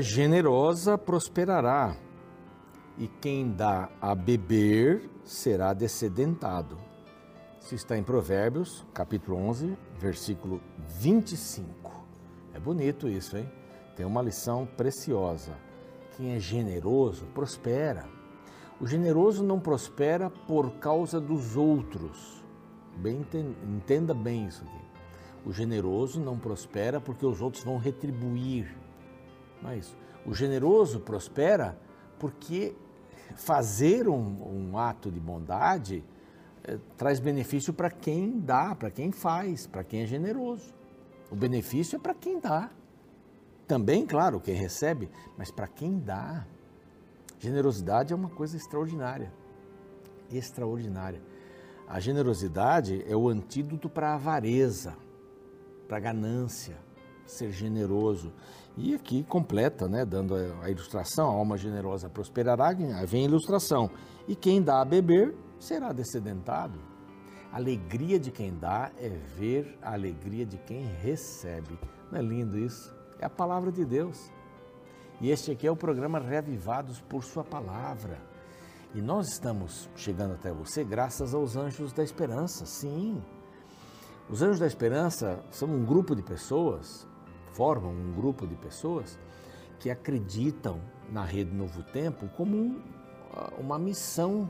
Generosa prosperará, e quem dá a beber será descedentado. Isso está em Provérbios, capítulo 11, versículo 25. É bonito isso, hein? Tem uma lição preciosa. Quem é generoso prospera. O generoso não prospera por causa dos outros. Bem, entenda bem isso aqui. O generoso não prospera porque os outros vão retribuir. Mas o generoso prospera porque fazer um, um ato de bondade é, traz benefício para quem dá, para quem faz, para quem é generoso. O benefício é para quem dá. Também, claro, quem recebe, mas para quem dá. Generosidade é uma coisa extraordinária. Extraordinária. A generosidade é o antídoto para a avareza, para a ganância, ser generoso. E aqui completa, né, dando a ilustração, a alma generosa prosperará, vem a ilustração. E quem dá a beber será descedentado. A alegria de quem dá é ver a alegria de quem recebe. Não é lindo isso? É a palavra de Deus. E este aqui é o programa Reavivados por Sua Palavra. E nós estamos chegando até você graças aos Anjos da Esperança, sim. Os Anjos da Esperança são um grupo de pessoas formam um grupo de pessoas que acreditam na Rede Novo Tempo como um, uma missão,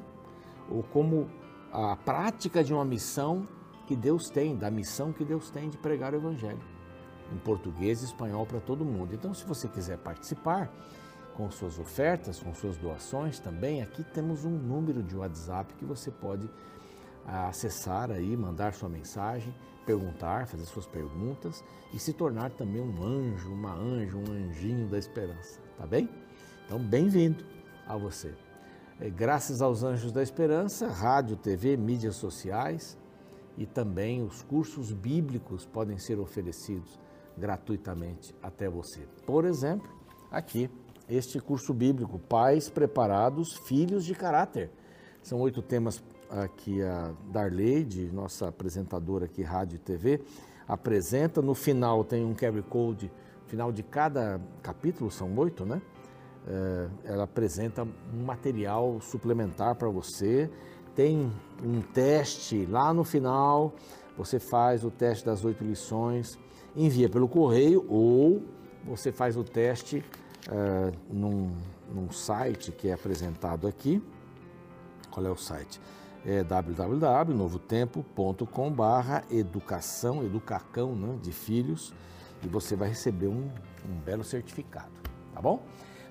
ou como a prática de uma missão que Deus tem, da missão que Deus tem de pregar o Evangelho, em português e espanhol para todo mundo. Então, se você quiser participar com suas ofertas, com suas doações também, aqui temos um número de WhatsApp que você pode ah, acessar aí, mandar sua mensagem perguntar, fazer suas perguntas e se tornar também um anjo, uma anja, um anjinho da esperança, tá bem? Então, bem-vindo a você. É, graças aos Anjos da Esperança, rádio, TV, mídias sociais e também os cursos bíblicos podem ser oferecidos gratuitamente até você. Por exemplo, aqui, este curso bíblico, Pais Preparados, Filhos de Caráter. São oito temas aqui a Darleide, nossa apresentadora aqui, rádio e TV, apresenta. No final tem um QR Code, final de cada capítulo, são oito, né? É, ela apresenta um material suplementar para você. Tem um teste lá no final, você faz o teste das oito lições, envia pelo correio ou você faz o teste é, num, num site que é apresentado aqui. Qual é o site? É www.novotempo.com barra educação, educacão né, de filhos e você vai receber um, um belo certificado, tá bom?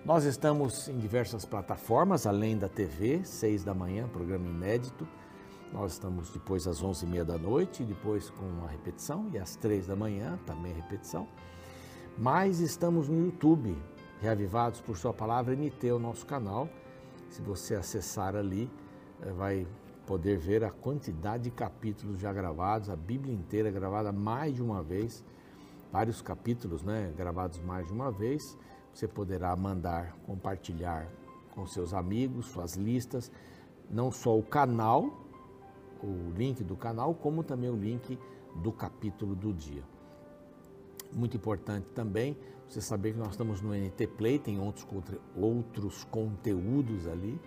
Nós estamos em diversas plataformas, além da TV, seis da manhã, programa inédito. Nós estamos depois às onze e meia da noite, depois com a repetição, e às três da manhã, também repetição. Mas estamos no YouTube, Reavivados por Sua Palavra, NT, o nosso canal. Se você acessar ali, eh, vai poder ver a quantidade de capítulos já gravados, a Bíblia inteira gravada mais de uma vez, vários capítulos, né, gravados mais de uma vez. Você poderá mandar, compartilhar com seus amigos, suas listas, não só o canal, o link do canal, como também o link do capítulo do dia. Muito importante também você saber que nós estamos no NT Play, tem outros, outros conteúdos ali.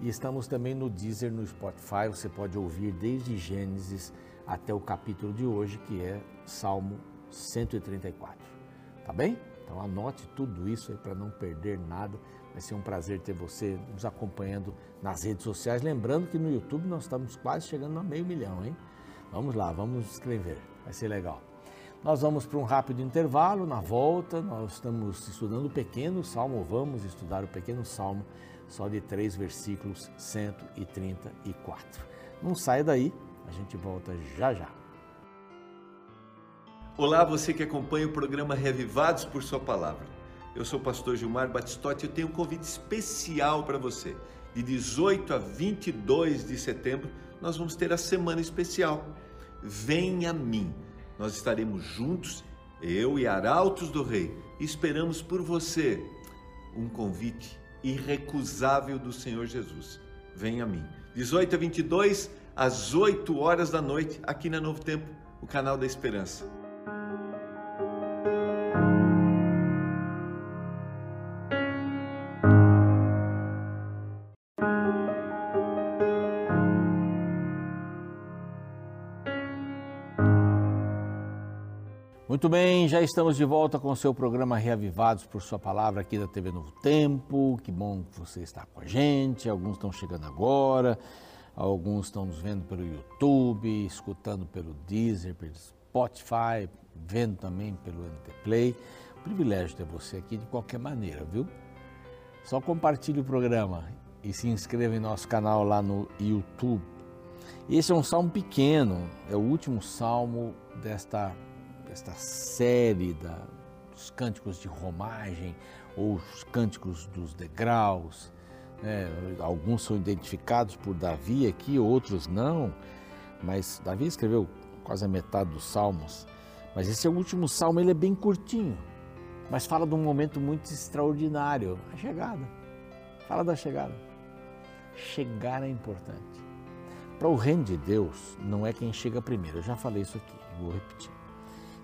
E estamos também no Deezer, no Spotify. Você pode ouvir desde Gênesis até o capítulo de hoje, que é Salmo 134. Tá bem? Então anote tudo isso aí para não perder nada. Vai ser um prazer ter você nos acompanhando nas redes sociais. Lembrando que no YouTube nós estamos quase chegando a meio milhão, hein? Vamos lá, vamos escrever. Vai ser legal. Nós vamos para um rápido intervalo. Na volta, nós estamos estudando o pequeno salmo. Vamos estudar o pequeno salmo só de três versículos 134. Não saia daí, a gente volta já já. Olá, você que acompanha o programa Revivados por Sua Palavra. Eu sou o pastor Gilmar Batistotti e eu tenho um convite especial para você. De 18 a 22 de setembro, nós vamos ter a semana especial. Venha a mim. Nós estaremos juntos, eu e Arautos do Rei, e esperamos por você um convite irrecusável do Senhor Jesus. Venha a mim. 18 a 22, às 8 horas da noite, aqui na Novo Tempo, o canal da Esperança. Muito bem, já estamos de volta com o seu programa Reavivados por Sua Palavra aqui da TV Novo Tempo. Que bom que você está com a gente. Alguns estão chegando agora, alguns estão nos vendo pelo YouTube, escutando pelo Deezer, pelo Spotify, vendo também pelo NT Play. Privilégio ter você aqui de qualquer maneira, viu? Só compartilhe o programa e se inscreva em nosso canal lá no YouTube. Esse é um salmo pequeno, é o último salmo desta esta série da, dos cânticos de romagem ou os cânticos dos degraus. Né? Alguns são identificados por Davi aqui, outros não, mas Davi escreveu quase a metade dos salmos. Mas esse é último salmo, ele é bem curtinho, mas fala de um momento muito extraordinário, a chegada. Fala da chegada. Chegar é importante. Para o reino de Deus, não é quem chega primeiro. Eu já falei isso aqui, vou repetir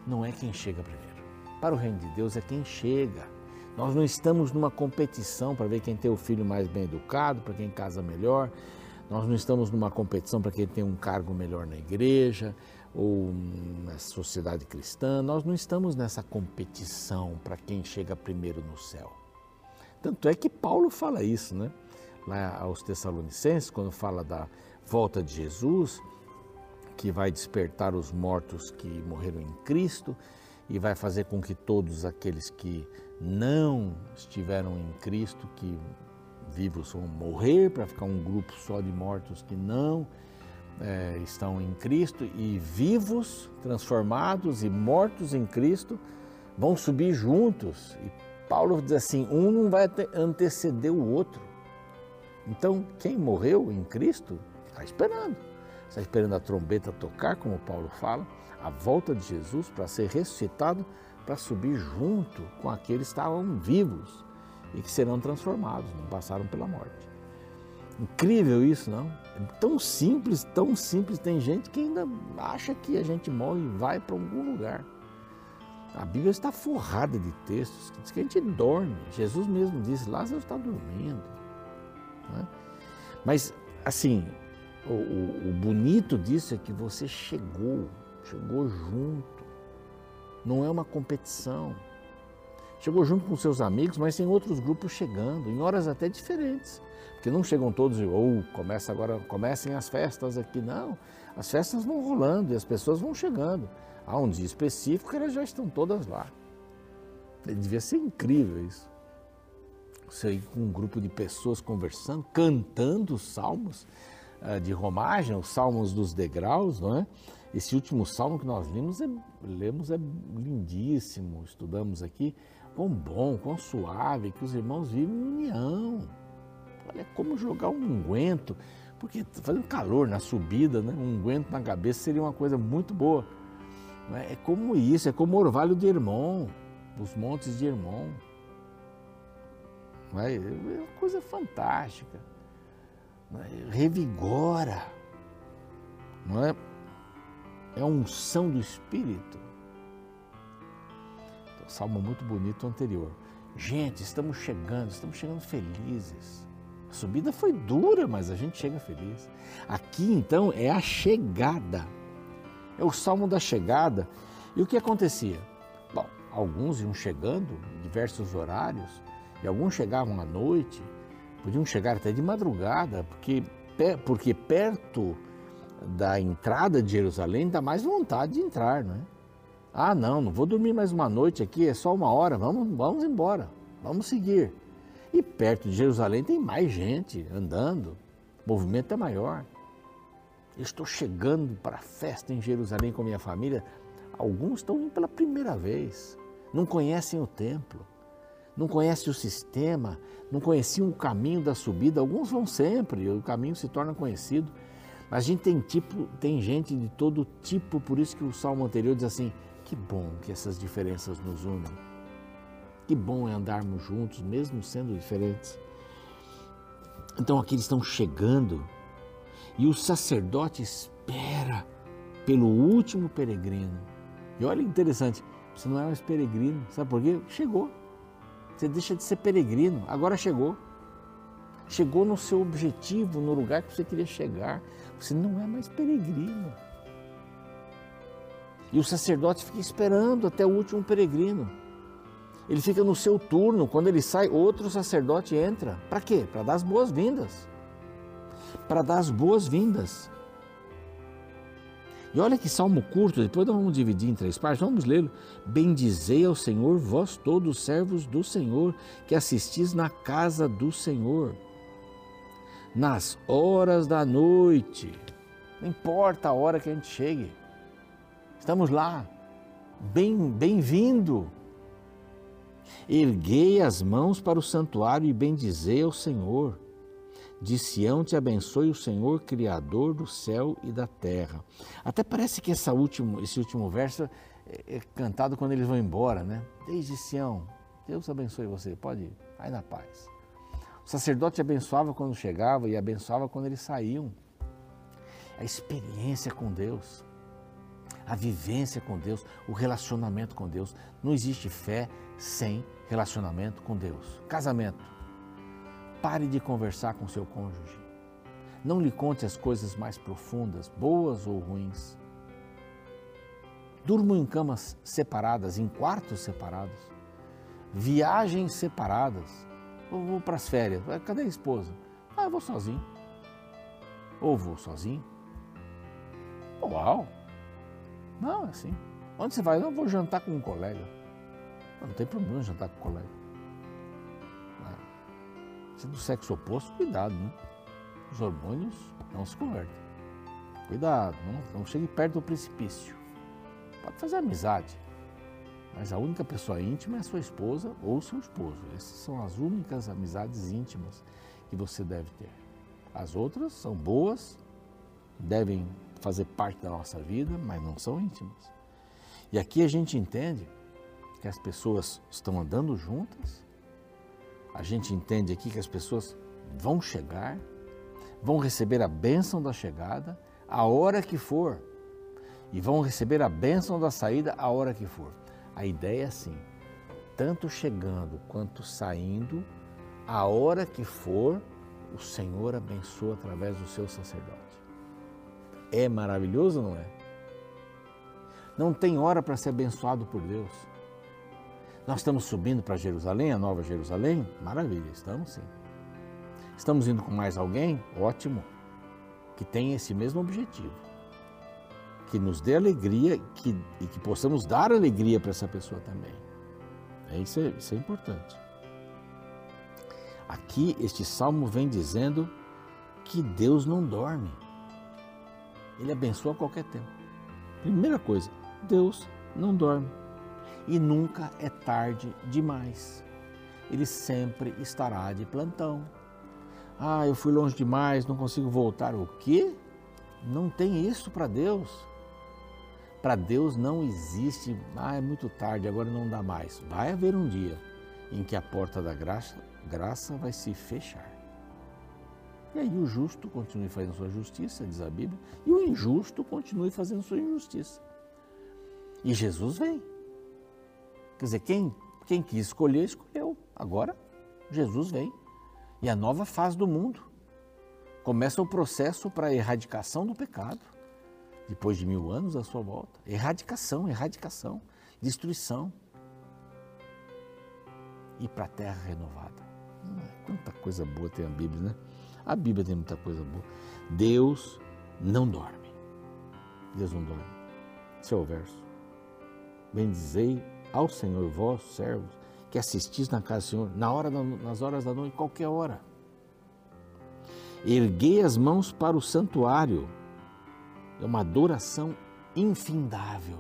não é quem chega primeiro. Para o reino de Deus é quem chega. Nós não estamos numa competição para ver quem tem o filho mais bem educado, para quem casa melhor. Nós não estamos numa competição para quem tem um cargo melhor na igreja ou na sociedade cristã. Nós não estamos nessa competição para quem chega primeiro no céu. Tanto é que Paulo fala isso, né? Lá aos Tessalonicenses, quando fala da volta de Jesus, que vai despertar os mortos que morreram em Cristo e vai fazer com que todos aqueles que não estiveram em Cristo, que vivos vão morrer, para ficar um grupo só de mortos que não é, estão em Cristo, e vivos, transformados e mortos em Cristo vão subir juntos. E Paulo diz assim: um não vai anteceder o outro. Então, quem morreu em Cristo está esperando está esperando a trombeta tocar, como Paulo fala, a volta de Jesus para ser ressuscitado, para subir junto com aqueles que estavam vivos e que serão transformados, não passaram pela morte. Incrível isso, não? É tão simples, tão simples. Tem gente que ainda acha que a gente morre e vai para algum lugar. A Bíblia está forrada de textos que diz que a gente dorme. Jesus mesmo disse: Lázaro está dormindo. Né? Mas, assim, o, o, bonito disso é que você chegou, chegou junto. Não é uma competição. Chegou junto com seus amigos, mas tem outros grupos chegando, em horas até diferentes. Porque não chegam todos e, ou oh, começa agora, comecem as festas aqui. Não, as festas vão rolando e as pessoas vão chegando. Há um dia específico elas já estão todas lá. Devia ser incrível isso. Você ir com um grupo de pessoas conversando, cantando salmos. Eh, de romagem, os Salmos dos Degraus, não é? Esse último salmo que nós lemos é, lemos é lindíssimo, estudamos aqui. Quão bom, quão suave, que os irmãos vivem em união. Olha como jogar um unguento, porque tá fazendo calor na subida, né? um unguento na cabeça seria uma coisa muito boa. É? é como isso, é como o orvalho de Hermon, os montes de Hermon. É? é uma coisa fantástica revigora, não é? É a unção do Espírito. Então, salmo muito bonito anterior. Gente, estamos chegando, estamos chegando felizes. A subida foi dura, mas a gente chega feliz. Aqui então é a chegada. É o salmo da chegada. E o que acontecia? Bom, alguns iam chegando em diversos horários, e alguns chegavam à noite, podiam chegar até de madrugada, porque, porque perto da entrada de Jerusalém dá mais vontade de entrar, não é? Ah, não, não vou dormir mais uma noite aqui, é só uma hora, vamos, vamos embora, vamos seguir. E perto de Jerusalém tem mais gente andando, o movimento é maior. Eu estou chegando para a festa em Jerusalém com minha família. Alguns estão indo pela primeira vez, não conhecem o templo não conhece o sistema, não conheciam o caminho da subida. Alguns vão sempre, o caminho se torna conhecido. Mas a gente tem tipo, tem gente de todo tipo, por isso que o salmo anterior diz assim: que bom que essas diferenças nos unem. Que bom é andarmos juntos, mesmo sendo diferentes. Então aqui eles estão chegando e o sacerdote espera pelo último peregrino. E olha interessante, você não é mais peregrino, sabe por quê? Chegou. Você deixa de ser peregrino, agora chegou. Chegou no seu objetivo, no lugar que você queria chegar. Você não é mais peregrino. E o sacerdote fica esperando até o último peregrino. Ele fica no seu turno, quando ele sai, outro sacerdote entra. Para quê? Para dar as boas-vindas. Para dar as boas-vindas. E olha que salmo curto, depois nós vamos dividir em três partes, vamos lê-lo. Bendizei ao Senhor, vós todos servos do Senhor, que assistis na casa do Senhor, nas horas da noite. Não importa a hora que a gente chegue, estamos lá. Bem, bem-vindo. Erguei as mãos para o santuário e bendizei ao Senhor. De Sião te abençoe o Senhor, Criador do céu e da terra. Até parece que essa último, esse último verso é, é cantado quando eles vão embora, né? Desde Sião, Deus abençoe você, pode ir, vai na paz. O sacerdote abençoava quando chegava e abençoava quando eles saíam. A experiência com Deus, a vivência com Deus, o relacionamento com Deus. Não existe fé sem relacionamento com Deus. Casamento. Pare de conversar com seu cônjuge. Não lhe conte as coisas mais profundas, boas ou ruins. Durmam em camas separadas, em quartos separados. Viagens separadas. Eu vou para as férias. Cadê a esposa? Ah, eu vou sozinho. Ou vou sozinho. Uau! Não, é assim. Onde você vai? Não, vou jantar com um colega. Não tem problema jantar com o colega. Se do sexo oposto, cuidado, né? Os hormônios não se convertem. Cuidado, não, não chegue perto do precipício. Pode fazer amizade, mas a única pessoa íntima é sua esposa ou seu esposo. Essas são as únicas amizades íntimas que você deve ter. As outras são boas, devem fazer parte da nossa vida, mas não são íntimas. E aqui a gente entende que as pessoas estão andando juntas, a gente entende aqui que as pessoas vão chegar, vão receber a bênção da chegada a hora que for, e vão receber a bênção da saída a hora que for. A ideia é assim: tanto chegando quanto saindo, a hora que for, o Senhor abençoa através do seu sacerdote. É maravilhoso, não é? Não tem hora para ser abençoado por Deus. Nós estamos subindo para Jerusalém, a Nova Jerusalém? Maravilha, estamos sim. Estamos indo com mais alguém? Ótimo. Que tenha esse mesmo objetivo. Que nos dê alegria que, e que possamos dar alegria para essa pessoa também. É isso, é, isso é importante. Aqui, este salmo vem dizendo que Deus não dorme. Ele abençoa a qualquer tempo. Primeira coisa, Deus não dorme e nunca é tarde demais. Ele sempre estará de plantão. Ah, eu fui longe demais, não consigo voltar. O quê? Não tem isso para Deus. Para Deus não existe, ah, é muito tarde, agora não dá mais. Vai haver um dia em que a porta da graça, graça vai se fechar. E aí o justo continue fazendo sua justiça, diz a Bíblia, e o injusto continue fazendo sua injustiça. E Jesus vem. Quer dizer, quem, quem quis escolher, escolheu. Agora, Jesus vem. E a nova fase do mundo. Começa o processo para a erradicação do pecado, depois de mil anos à sua volta. Erradicação, erradicação, destruição. E para a terra renovada. Quanta coisa boa tem a Bíblia, né? A Bíblia tem muita coisa boa. Deus não dorme. Deus não dorme. Esse é verso. Bendizei ao Senhor, vós, servos, que assistis na casa do Senhor, na hora nas horas da noite, qualquer hora. Erguei as mãos para o santuário. É uma adoração infindável.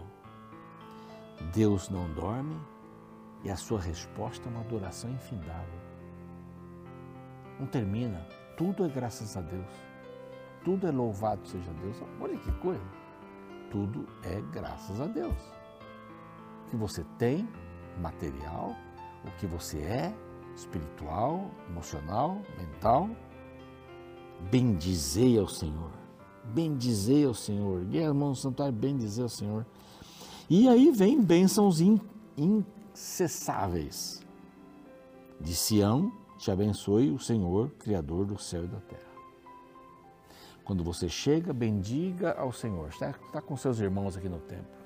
Deus não dorme e a sua resposta é uma adoração infindável. Não termina. Tudo é graças a Deus. Tudo é louvado seja Deus. Olha que coisa. Tudo é graças a Deus que você tem, material, o que você é, espiritual, emocional, mental. Bendizei ao Senhor. Bendizei ao Senhor. Ergue a mão no santuário, bendizei ao Senhor. E aí vem bênçãos incessáveis. De Sião te abençoe o Senhor, Criador do céu e da terra. Quando você chega, bendiga ao Senhor. Está com seus irmãos aqui no templo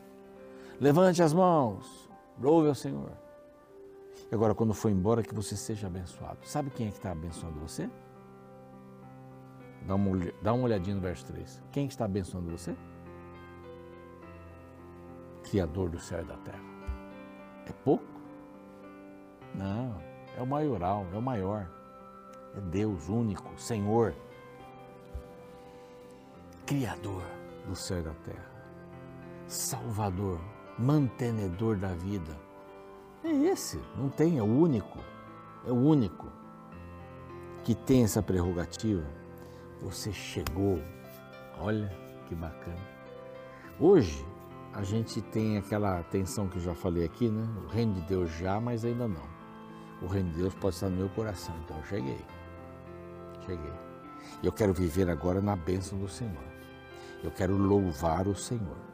Levante as mãos, louve ao Senhor. Agora, quando for embora, que você seja abençoado. Sabe quem é que está abençoando você? Dá uma, dá uma olhadinha no verso 3. Quem está abençoando você? Criador do céu e da terra. É pouco? Não, é o maioral, é o maior. É Deus único, Senhor. Criador do céu e da terra. Salvador, mantenedor da vida é esse, não tem, é o único, é o único que tem essa prerrogativa. Você chegou, olha que bacana. Hoje a gente tem aquela tensão que eu já falei aqui, né? O reino de Deus já, mas ainda não. O reino de Deus pode estar no meu coração, então eu cheguei. Cheguei. Eu quero viver agora na bênção do Senhor. Eu quero louvar o Senhor.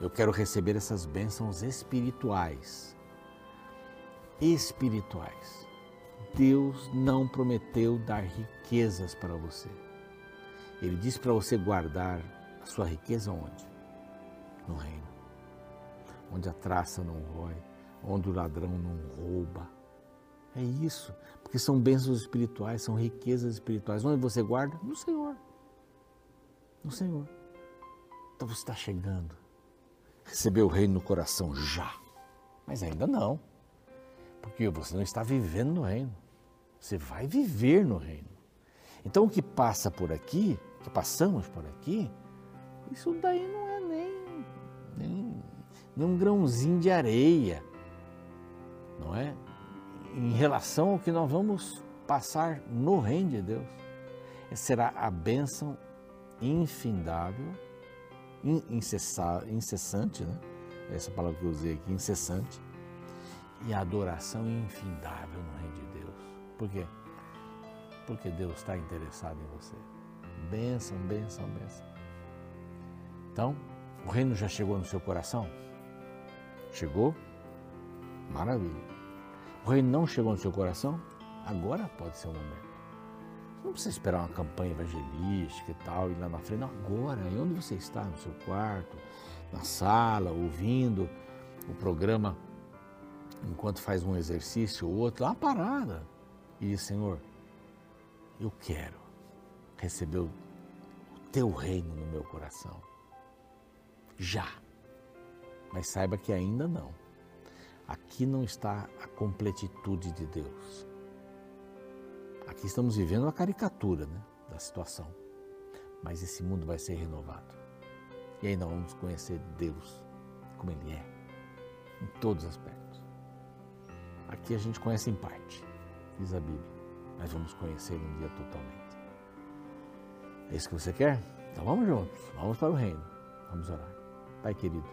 Eu quero receber essas bênçãos espirituais espirituais. Deus não prometeu dar riquezas para você. Ele disse para você guardar a sua riqueza onde? No reino. Onde a traça não rói, onde o ladrão não rouba. É isso, porque são bênçãos espirituais, são riquezas espirituais. Onde você guarda? No Senhor. No Senhor. Então você está chegando. Recebeu o reino no coração já. Mas ainda não. Porque você não está vivendo no reino. Você vai viver no reino. Então o que passa por aqui, que passamos por aqui, isso daí não é nem, nem, nem um grãozinho de areia, não é? Em relação ao que nós vamos passar no reino de Deus. Será a bênção infindável, incessante, né? Essa palavra que eu usei aqui, incessante, e a adoração infindável no reino de Deus. Por quê? Porque Deus está interessado em você. Bênção, bênção, bênção. Então, o reino já chegou no seu coração? Chegou? Maravilha. O reino não chegou no seu coração? Agora pode ser o momento. Não precisa esperar uma campanha evangelística e tal, e lá na frente. Não, agora, e onde você está? No seu quarto, na sala, ouvindo o programa enquanto faz um exercício ou outro, lá parada, e diz: Senhor, eu quero receber o teu reino no meu coração. Já. Mas saiba que ainda não. Aqui não está a completitude de Deus. Aqui estamos vivendo a caricatura né, da situação. Mas esse mundo vai ser renovado. E nós vamos conhecer Deus como Ele é, em todos os aspectos. Aqui a gente conhece em parte, diz a Bíblia, mas vamos conhecer um dia totalmente. É isso que você quer? Então vamos juntos, vamos para o reino. Vamos orar. Pai querido,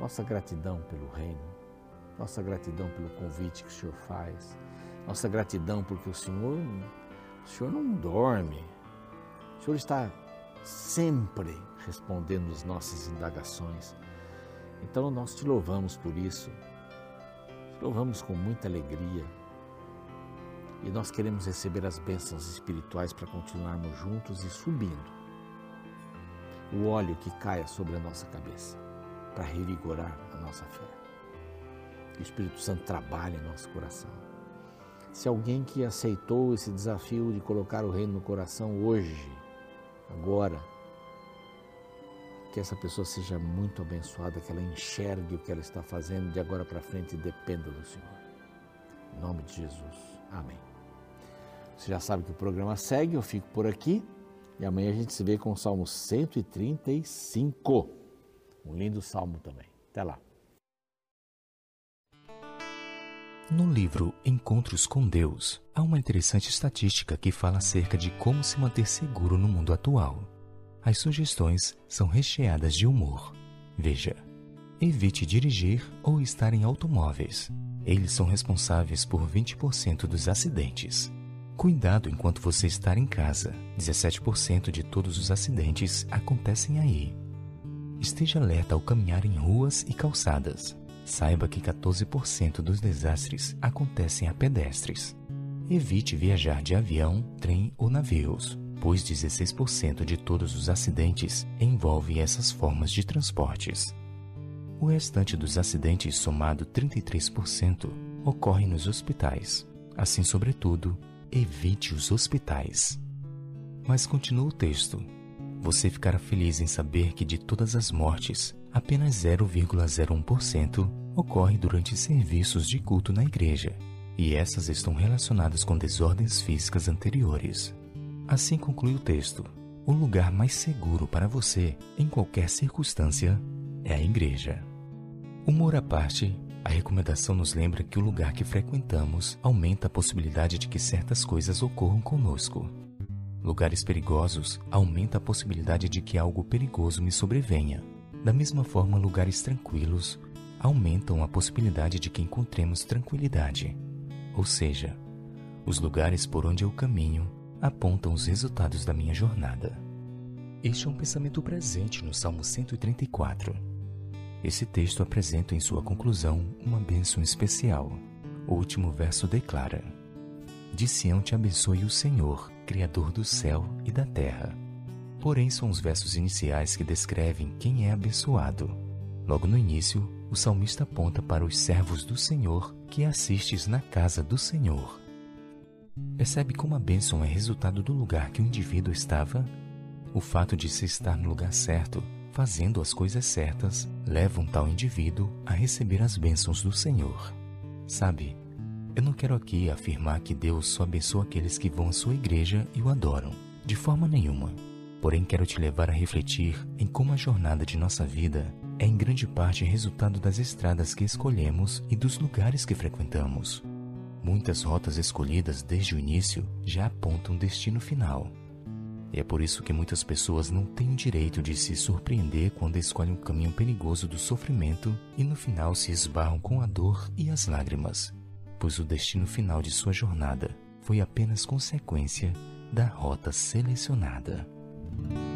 nossa gratidão pelo reino, nossa gratidão pelo convite que o Senhor faz, nossa gratidão porque o Senhor, o Senhor não dorme, o Senhor está sempre respondendo as nossas indagações. Então nós te louvamos por isso Louvamos com muita alegria e nós queremos receber as bênçãos espirituais para continuarmos juntos e subindo. O óleo que caia sobre a nossa cabeça para revigorar a nossa fé. Que o Espírito Santo trabalhe em nosso coração. Se alguém que aceitou esse desafio de colocar o reino no coração hoje, agora, que essa pessoa seja muito abençoada, que ela enxergue o que ela está fazendo de agora para frente e dependa do Senhor. Em nome de Jesus. Amém. Você já sabe que o programa segue, eu fico por aqui e amanhã a gente se vê com o Salmo 135. Um lindo salmo também. Até lá. No livro Encontros com Deus, há uma interessante estatística que fala acerca de como se manter seguro no mundo atual. As sugestões são recheadas de humor. Veja: evite dirigir ou estar em automóveis. Eles são responsáveis por 20% dos acidentes. Cuidado enquanto você está em casa. 17% de todos os acidentes acontecem aí. Esteja alerta ao caminhar em ruas e calçadas. Saiba que 14% dos desastres acontecem a pedestres. Evite viajar de avião, trem ou navios pois 16% de todos os acidentes envolvem essas formas de transportes. O restante dos acidentes, somado 33%, ocorre nos hospitais. Assim, sobretudo, evite os hospitais. Mas continua o texto. Você ficará feliz em saber que de todas as mortes, apenas 0,01% ocorre durante serviços de culto na igreja, e essas estão relacionadas com desordens físicas anteriores. Assim conclui o texto. O lugar mais seguro para você, em qualquer circunstância, é a igreja. Humor à parte, a recomendação nos lembra que o lugar que frequentamos aumenta a possibilidade de que certas coisas ocorram conosco. Lugares perigosos aumenta a possibilidade de que algo perigoso me sobrevenha. Da mesma forma, lugares tranquilos aumentam a possibilidade de que encontremos tranquilidade. Ou seja, os lugares por onde eu caminho apontam os resultados da minha jornada. Este é um pensamento presente no Salmo 134 esse texto apresenta em sua conclusão uma bênção especial. O último verso declara: De Sião te abençoe o Senhor, Criador do céu e da terra. Porém, são os versos iniciais que descrevem quem é abençoado. Logo no início, o salmista aponta para os servos do Senhor que assistes na casa do Senhor. Percebe como a bênção é resultado do lugar que o indivíduo estava? O fato de se estar no lugar certo fazendo as coisas certas, levam tal indivíduo a receber as bênçãos do Senhor. Sabe, eu não quero aqui afirmar que Deus só abençoa aqueles que vão à sua igreja e o adoram, de forma nenhuma. Porém, quero te levar a refletir em como a jornada de nossa vida é em grande parte resultado das estradas que escolhemos e dos lugares que frequentamos. Muitas rotas escolhidas desde o início já apontam um destino final. E é por isso que muitas pessoas não têm o direito de se surpreender quando escolhem um caminho perigoso do sofrimento e no final se esbarram com a dor e as lágrimas, pois o destino final de sua jornada foi apenas consequência da rota selecionada. thank you